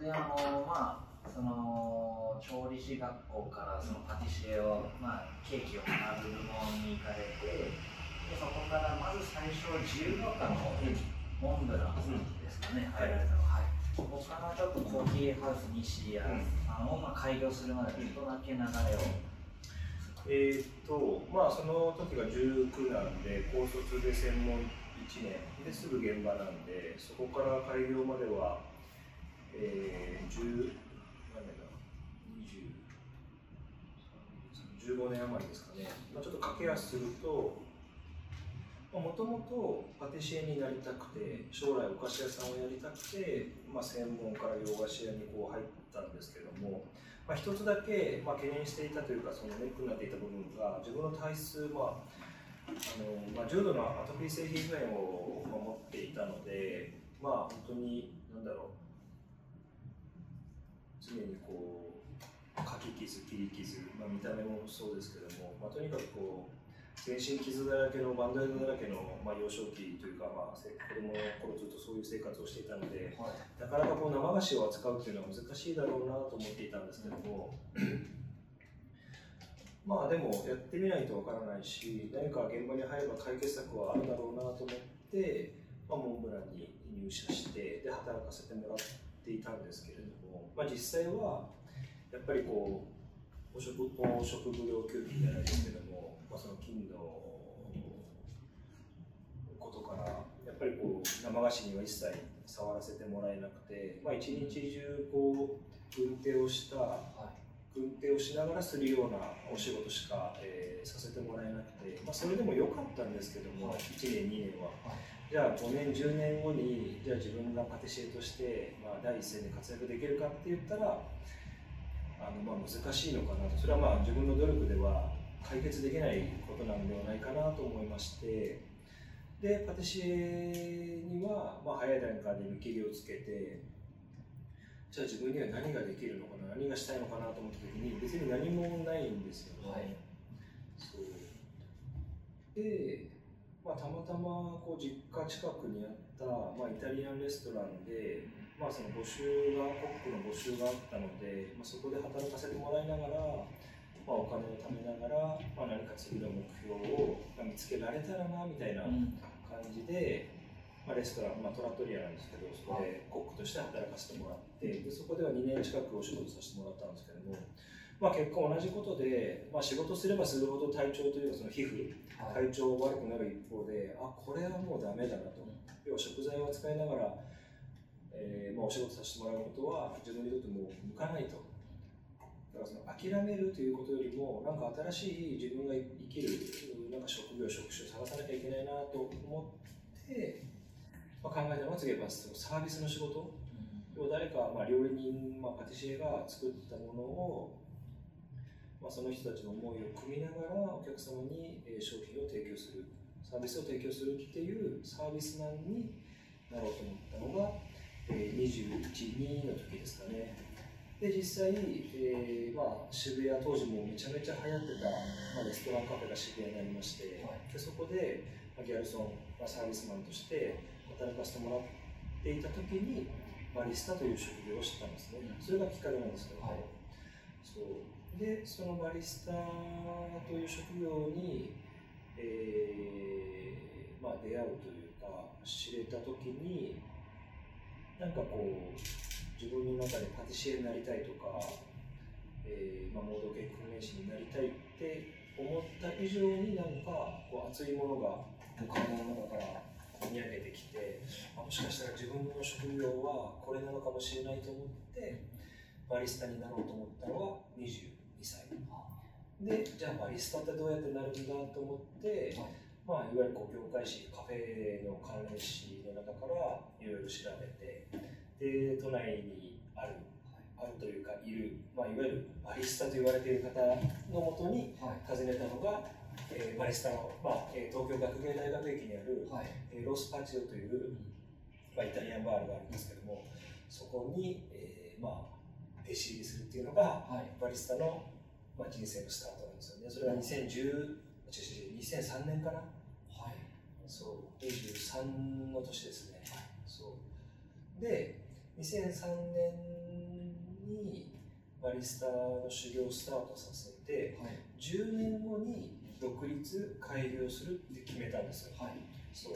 であのまあその調理師学校からそのパティシエを、まあ、ケーキを学ぶ部門に行かれてでそこからまず最初自由が丘のモンブランですかね、入られたの。は、はい、そこからちょっとコーヒーハウス西谷さんをまあ開業するまでちょっとだけ流れを。えー、っとまあその時が19なんで高卒で専門1年。ですぐ現場なんでそこから開業までは、えー、10何年だ20 15年余りですかね、まあ、ちょっと駆け足するともともとパティシエになりたくて将来お菓子屋さんをやりたくて、まあ、専門から洋菓子屋にこう入ったんですけども、まあ、一つだけ、まあ、懸念していたというかそのネックになっていた部分が自分の体質はあの、まあ、重度のアトピー性皮膚炎を持っていたのでまあ本当に何だろう常にこうかき傷切り傷、まあ、見た目もそうですけども、まあ、とにかくこう全身傷だらけのバンドエイドだらけの、まあ、幼少期というか、まあ、子供の頃ずっとそういう生活をしていたので、はい、なかなかこう生菓子を扱うっていうのは難しいだろうなと思っていたんですけども、まあでもやってみないとわからないし何か現場に入れば解決策はあるだろうなと思って、まあ、モンブランに入社してで働かせてもらっていたんですけれども、まあ、実際はやっぱりこう汚職汚職無料給付じゃないですけども、まあ、その金のことからやっぱりこう生菓子には一切触らせてもらえなくて、まあ、一日中こう運転をした、はい運転をしながらするようなお仕事しか、えー、させてもらえなくて、まあ、それでも良かったんですけども、はい、1年2年は、はい、じゃあ5年10年後にじゃあ自分がパティシエとして、まあ、第一線で活躍できるかって言ったらあの、まあ、難しいのかなと。それはまあ自分の努力では解決できないことなんではないかなと思いまして。でパティシエには、まあ、早い段階で見切りをつけてじゃあ自分には何ができるのかな何がしたいのかなと思った時に別に何もないんですよね。はい、そう。で、まあ、たまたまこう実家近くにあった、まあ、イタリアンレストランで、まあ、その募集がコックの募集があったので、まあ、そこで働かせてもらいながら、まあ、お金を貯めながら、まあ、何か次の目標を見つけられたらなみたいな感じで、まあ、レストラン、まあ、トラットリアなんですけどそこでコックとして働かせてもらってでそこでは2年近くお仕事させてもらったんですけども、まあ、結果同じことで、まあ、仕事すればするほど体調というかその皮膚、体調悪くなる一方であこれはもうダメだなと、要は食材を扱いながら、えーまあ、お仕事させてもらうことは自分にとってもう向かないと。だからその諦めるということよりもなんか新しい自分が生きるなんか職業職種を探さなきゃいけないなと思ってまあ、考えたのは次はサービスの仕事、要は誰か、まあ、料理人、まあ、パティシエが作ったものを、まあ、その人たちの思いを組みながらお客様に商品を提供する。サービスを提供するっていうサービスマンになろうと思ったのが、えー、21、2の時ですかね。で、実際、えーまあ、渋谷当時もめちゃめちゃ流行ってた、まあ、レストランカフェが渋谷になりまして、はい、でそこで、まあ、ギャルソン、まあ、サービスマンとして働かせてもらっていた時にバリスタという職業を知ったんですね、それがきっかけなんですけど、はい、そう。でそのバリスタという職業に、えーまあ、出会うというか知れた時になんかこう自分の中でパティシエになりたいとか、えーまあ、モード系訓練士になりたいって思った以上になんかこう熱いものが体の中から込み上げてきて、もしかしたら自分の職業はこれなのかもしれないと思ってバリスタになろうと思ったのは22歳。でじゃあバリスタってどうやってなるんだと思って、まあ、いわゆるこう業界誌カフェの関連誌の中からいろいろ調べてで都内にあるあるというかいる、まあ、いわゆるバリスタと言われている方のもとに訪ねたのが、えー、バリスタの、まあえー、東京学芸大学駅にある、はい、えー、ロスパチオという、まあ、イタリアンバールがあるんですけどもそこに、えーまあ、弟子入りするっていうのが、はい、バリスタの、まあ、人生のスタートなんですよね。それは2010 2003年かなはい。そう。23の年ですね、はい、そう。で2003年にバリスタの修行をスタートさせて、はい、10年後に独立開業するって決めたんですよ、はい、そう。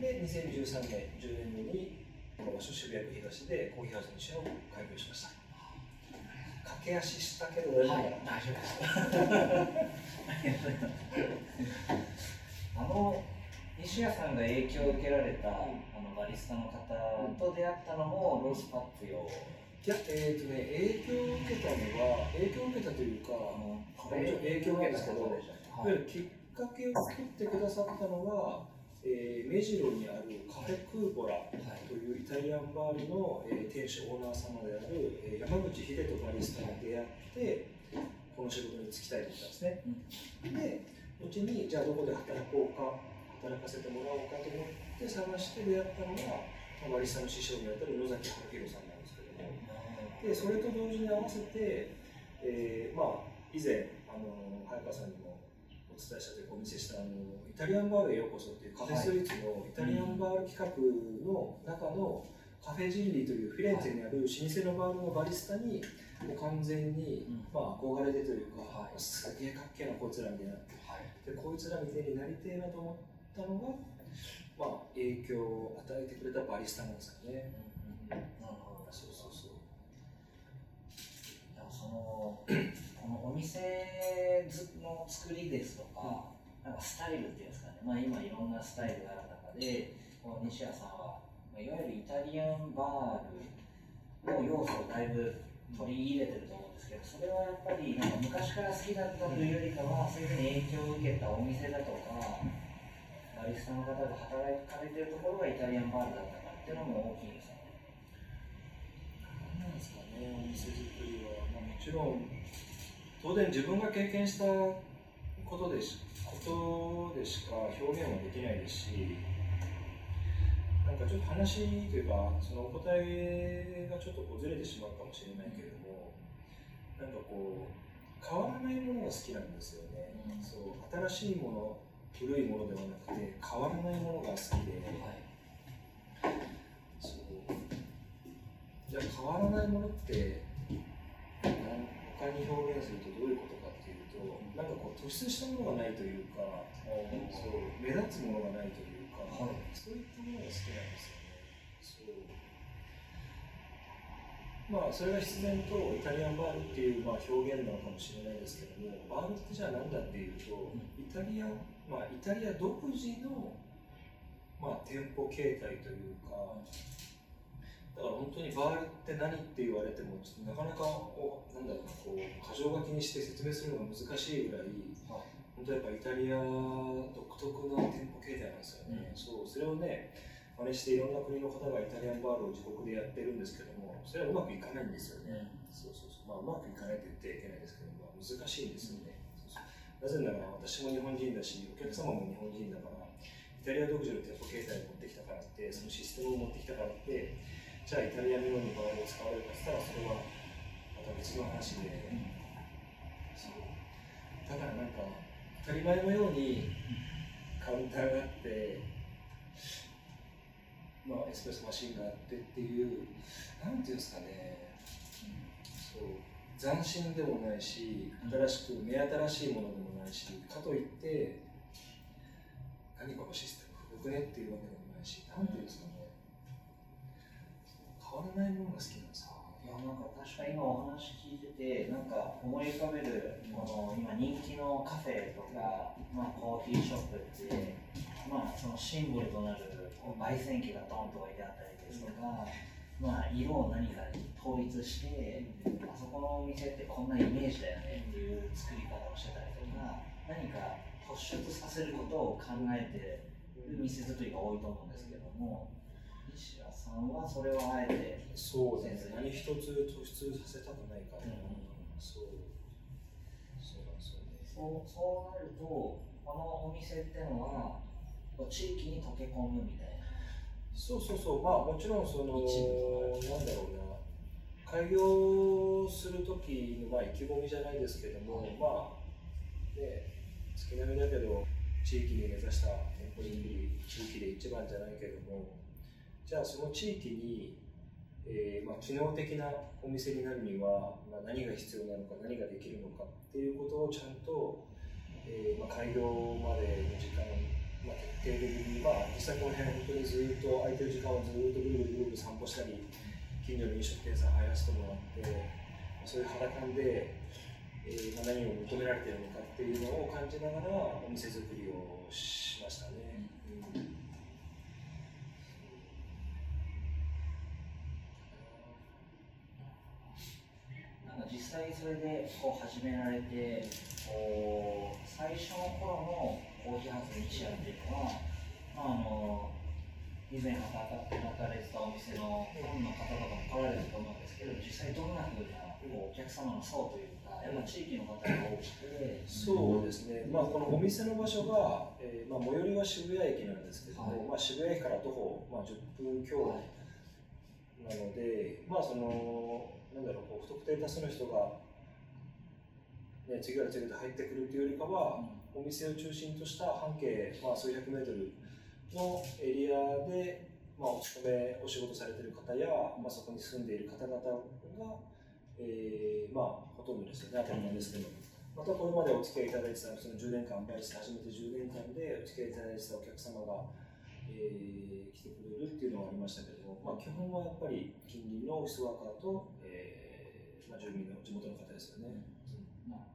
で2013年10年後にこの場所渋谷区東でコーヒーハウス西を開業しました。駆け足したけど大丈夫、はい、大丈夫です。あの西谷さんが影響を受けられた、あのバリスタの方と出会ったのもロースパップ用。いや、えっ、ー、とね、影響を受けたのは、影響を受けたというか、あの影響なんですけ？ど、はい、きっかけを作ってくださったのは、えー、目白にあるカフェクーボラというイタリアンバーの、えー、店主オーナー様である、えー、山口秀人バリスタに出会ってこの仕事に就きたいと言ったんですね、うん、で後にじゃあどこで働こうか働かせてもらおうかと思って探して出会ったのがバリスタの師匠にあたる野崎春弘さんなんですけども。でそれと同時に合わせて、えー、まあ以前あの早川さんにもお伝えしたというかお見せしたあのイタリアンバールへようこそというカフェスイーツのイタリアンバール企画の中のカフェジンリーというフィレンツェにある老舗のバールのバリスタにもう完全に、まあ、憧れてというか、はい、すげえかっけえなこいつらみたいな、はい、でこいつらみたいになりてえなと思ったのが、まあ、影響を与えてくれたバリスタなんですかね、うんうん、なるほどそうそうそうそのこのお店の作りですとか、なんかスタイルっていうんですかね、まあ、今いろんなスタイルがある中で、この西谷さんは、ま、いわゆるイタリアンバールの要素をだいぶ取り入れてると思うんですけど、それはやっぱりなんか昔から好きだったというよりかは、そういうふうに影響を受けたお店だとか、バリスタの方が働かれてるところがイタリアンバールだったかっていうのも大きいですよね。なんですかね、お店作りは。まあ、もちろん当然自分が経験したことでしことでしか表現はできないですしなんかちょっと話というかそのお答えがちょっとこうずれてしまうかもしれないけれどもなんかこう変わらないものが好きなんですよね、うん、そう新しいもの古いものではなくて変わらないものが好きで、はい、そう。じゃあ変わらないものって他に表現するとどういうことかっていうと、なんかこう突出したものがないというか、そう目立つものがないというか、はい、そういったものが好きなんですよね。そう。まあ、それが必然とイタリアンバールっていうまあ表現なのかもしれないですけども、バールってじゃあ何だっていうと、イタリア、まあ、イタリア独自の、まあ、店舗形態というか、本当にバールって何って言われてもちょっとなかなかおなんだろうなこう箇条書きにして説明するのが難しいぐらい、はい、本当やっぱイタリア独特の店舗形態なんですよね、うん、そうそれをね真似していろんな国の方がイタリアンバールを自国でやってるんですけどもそれはうまくいかないんですよね、うん、そうそうそう。まあうまくいかないと言ってはいけないですけども、まあ、難しいんですよね、うん、なぜなら私も日本人だしお客様も日本人だからイタリア独自の店舗形態を持ってきたからってそのシステムを持ってきたからってじゃあイタリアのように場合を使われるかしたらそれはまた別の話で、うん、そう。だからなんか当たり前のようにカウンターがあってまあ、エスプレッソマシンがあってっていうなんていうんですかね、そう。斬新でもないし新しく目新しいものでもないしかといって何かのシステム古くねっていうわけでもないしなんていうんですかね変わらないものが好きなんですか？いやなんか確か今お話聞いててなんか思い浮かべるこの今人気のカフェとか、まあ、コーヒーショップって、まあ、そのシンボルとなるこう焙煎機がドンと置いてあったりですとか、まあ、色を何かに統一して、あそこのお店ってこんなイメージだよねっていう作り方をしてたりとか何か突出させることを考えてる店作りが多いと思うんですけども西田さんはそれをあえてそうですね何一つ突出させたくないから、うん、そう。そうなんですよね。そうそうなるとこのお店ってのは地域に溶け込むみたいな。そうそうそう。まあもちろんそのなんだろうな。開業する時のまあ意気込みじゃないですけども、はい、まあね月並みだけど地域に目指した店舗作り地域で一番じゃないけどもじゃあその地域にえーまあ、機能的なお店になるには、まあ、何が必要なのか何ができるのかっていうことをちゃんと、えーまあ、開業までの時間、まあ、徹底的に、まあ、実際この辺本当にずっと空いてる時間をずっとぐるぐるぐるぐる散歩したり近所の飲食店さん入らせてもらってそういう肌感で、えーまあ、何を求められてるのかっていうのを感じながらお店作りをしましたね。それでこう始められてこう最初の頃のコーヒーハウス西谷っていうのは、まあ、あの以前働かれてたお店のファンの方とかも来られると思うんですけど実際どんなふうなこうお客様の層というかやっぱ地域の方が多くてそうですね、まあ、このお店の場所が、えーまあ、最寄りは渋谷駅なんですけども、はい。まあ、渋谷駅から徒歩、まあ、10分強なので、まあそのなんだろうこう不特定多数の人が、ね、次から次へと入ってくるっていうよりかは、お店を中心とした半径、まあ、数百メートルのエリアで、まあ、お勤めお仕事されている方や、まあ、そこに住んでいる方々が、えーまあ、ほとんどですよね。当たり前ですけど。またこれまでお付き合いいただいてたその10年間バイして初めて10年間でお付き合いいただいてたお客様が、えー来てくれるっていうのはありましたけども、まあ、基本はやっぱり近隣のオフィスワーカーと、えーまあ、住民の地元の方ですよね。まあ、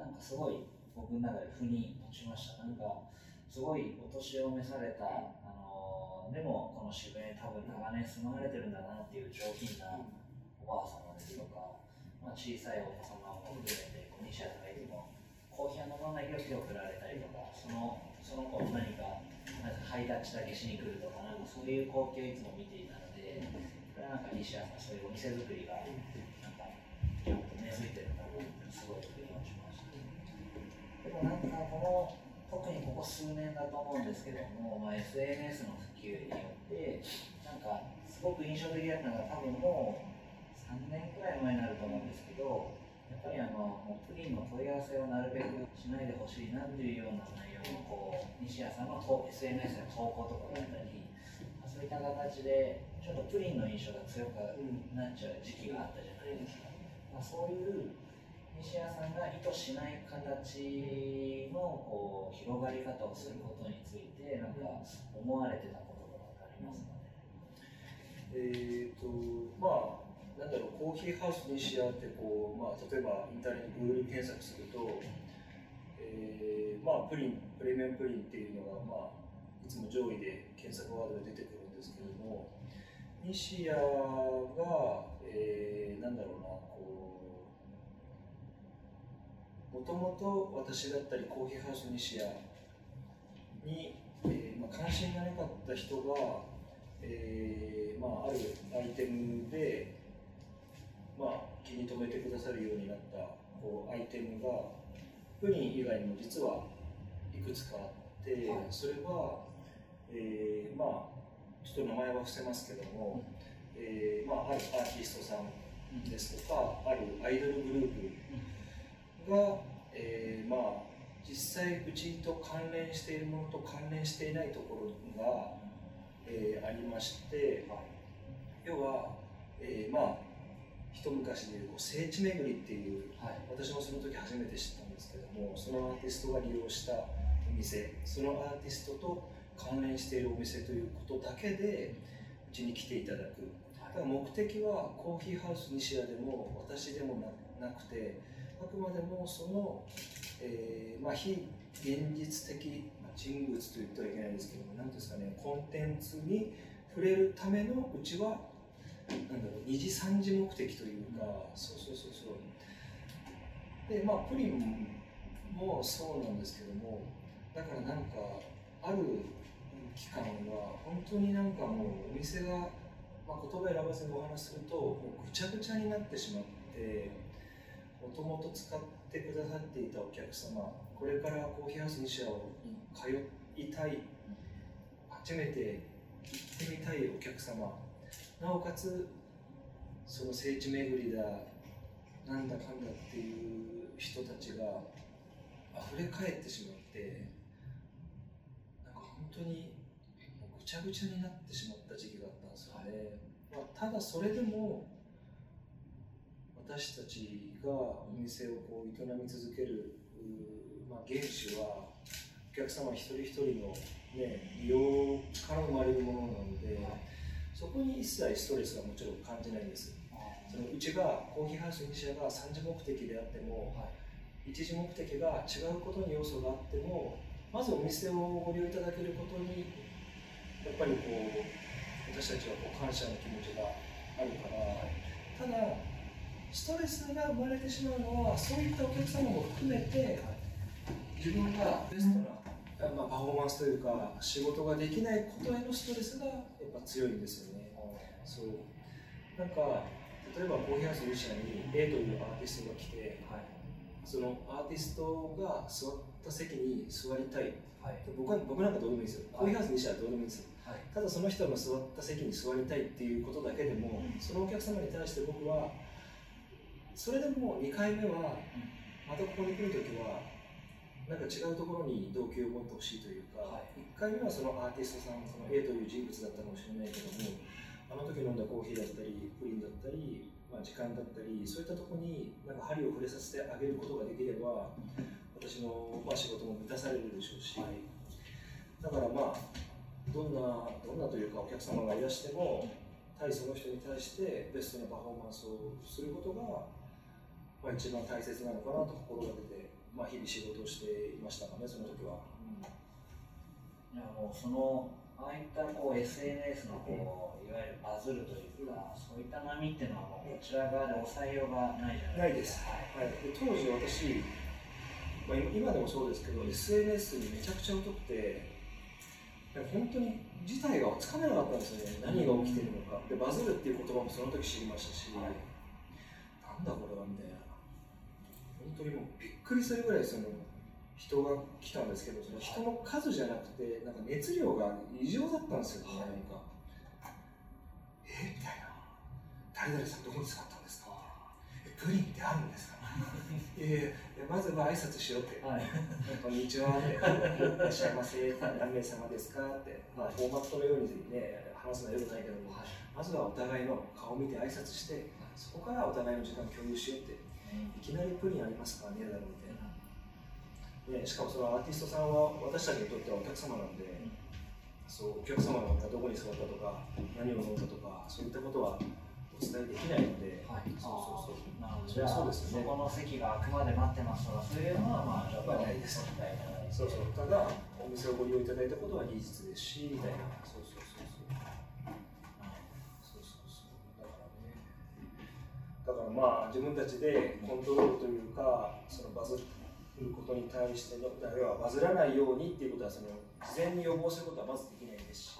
なんかすごい僕の中で腑に落ちました。なんかすごいお年を召された、あのでもこの渋谷に多分長年住まわれてるんだなっていう上品なおばあ様ですとか、まあ、小さいお子様も含めて、こう西谷さんがいても、コーヒーは飲まないけど手を振られたりとか、そのその子何かなんかハイタッチだけしに来るとか、なんかそういう光景をいつも見ていたので、これはなんか西谷さん、そういうお店作りが、なんか、ちゃんと根付いてるなとすごい腑に落ちました。でもなんかこの特にここ数年だと思うんですけども、まあ、SNS の普及によってなんかすごく印象的だったのが多分もう3年くらい前になると思うんですけどやっぱりあのプリンの問い合わせをなるべくしないでほしいなっていうような内容のこう西谷さんの SNS の投稿とかだったり、そういった形でちょっとプリンの印象が強くなっちゃう時期があったじゃないですか。まあ、そういう西谷さんが意図しない形のこう広がり方をすることについてなんか思われてたこととかありますかね？えーとまあ、なんだろうコーヒーハウス西谷ってこう、まあ、例えばインターネット Google 検索すると、えーまあ、プリンプレミアムプリンっていうのが、まあ、いつも上位で検索ワードで出てくるんですけれども西谷が、えーなんだろうなこうもともと私だったりコーヒーハウス西谷に、えーまあ、関心がなかった人がえーまあ、あるアイテムで、まあ、気に留めてくださるようになったこうアイテムがプリン以外にも実はいくつかあって、はい。それは、えーまあ、ちょっと名前は伏せますけども、えーまあ、あるアーティストさんですとか、あるアイドルグループが、えーまあ、実際うちと関連しているものと関連していないところが、えーありまして、要は、えーまあ一昔でいうこう聖地巡りっていうはい。私もその時初めて知ったんですけどもそのアーティストが利用したお店そのアーティストと関連しているお店ということだけでうちに来ていただくだから目的はコーヒーハウス西谷でも私でもななくてあくまでもその、えーまあ、非現実的まあ人物と言ってはいけないんですけども何ていうんですかねコンテンツに触れるためのうちはなんだろう二次三次目的というか、そうそうそうそう。でまあプリンもそうなんですけどもだからなんかある期間は本当になんかもうお店が、まあ、言葉選ばずにお話するともうぐちゃぐちゃになってしまってもともと使ってくださっていたお客様これからコーヒーハウス西谷に通いたい初めて行ってみたいお客様なおかつその聖地巡りだなんだかんだっていう人たちが溢れ返ってしまってなんか本当にぐちゃぐちゃになってしまった時期があったんですよね。まあ、ただそれでも私たちがお店をこう営み続ける、まあ、原資はお客様一人一人の、ね、利用から生まれるものなので、そこに一切ストレスはもちろん感じないんです。そのうちがコーヒーハウス西社が3次目的であっても、はい、1次目的が違うことに要素があってもまずお店をご利用いただけることにやっぱりこう私たちはこう感謝の気持ちがあるから、ただストレスが生まれてしまうのはそういったお客様も含めて自分がベストな、まあ、パフォーマンスというか仕事ができないことへのストレスがやっぱ強いんですよね。そう。なんか例えばコーヒーハウスルシアに A というアーティストが来て、はい、そのアーティストが座った席に座りたい、はい、僕は僕なんかどうでもいいですよ、コーヒーハウス西はどうでもいいですよ、はい、ただその人の座った席に座りたいっていうことだけでも、うん、そのお客様に対して僕はそれでも2回目は、またここに来るときはなんか違うところに動機を持ってほしいというか、はい、1回目はそのアーティストさんその A という人物だったかもしれないけどもあの時飲んだコーヒーだったりプリンだったり、まあ、時間だったりそういったところになんか針を触れさせてあげることができれば私の、まあ、仕事も満たされるでしょうし、はい、だからまあどんなどんなというかお客様がいらしても対その人に対してベストなパフォーマンスをすることが、まあ、一番大切なのかなと心がけて、まあ、日々仕事をしていましたかねその時は。うん、いやもうそのああいったこう SNS のこういわゆるバズるというか、そういった波っていうのはもうこちら側で抑えようがないじゃないですか。ないです。はい、で当時私、まあ、今でもそうですけど SNS にめちゃくちゃ疎くて本当に事態がつかめなかったんですよね。何が起きてるのか。でバズるっていう言葉もその時知りましたし、はい、なんだこれはみたいな。本当にもうびっくりするぐらいその人が来たんですけどその人の数じゃなくてなんか熱量が異常だったんですよね、なんか。えみたいな。誰々さんどこに使ったんですか？えプリンってあるんですか？えー、まずは挨拶しようって、はい、こんにちはって、いらっしゃいませ、何名様ですか？って、まあ、フォーマットのようにね、話すのはよくないけども、はい、まずはお互いの顔を見て挨拶して、そこからお互いの時間共有しようって、いきなりプリンありますかねだろうみたいな。ね、しかもそのアーティストさんは私たちにとってはお客様なんで、そうお客様がどこに座ったとか何を飲んだとかそういったことはお伝えできないので、はい、そうそうそう。なるほど。じゃあそうですね。そこの席があくまで待ってますとかそういうのはまあやっぱりないですそうそう。ただお店をご利用いただいたことは事実ですしみたいな。そうそうまあ自分たちでコントロールというかそのバズることに対しての要はバズらないようにっていうことはその事前に予防することはまずできないですし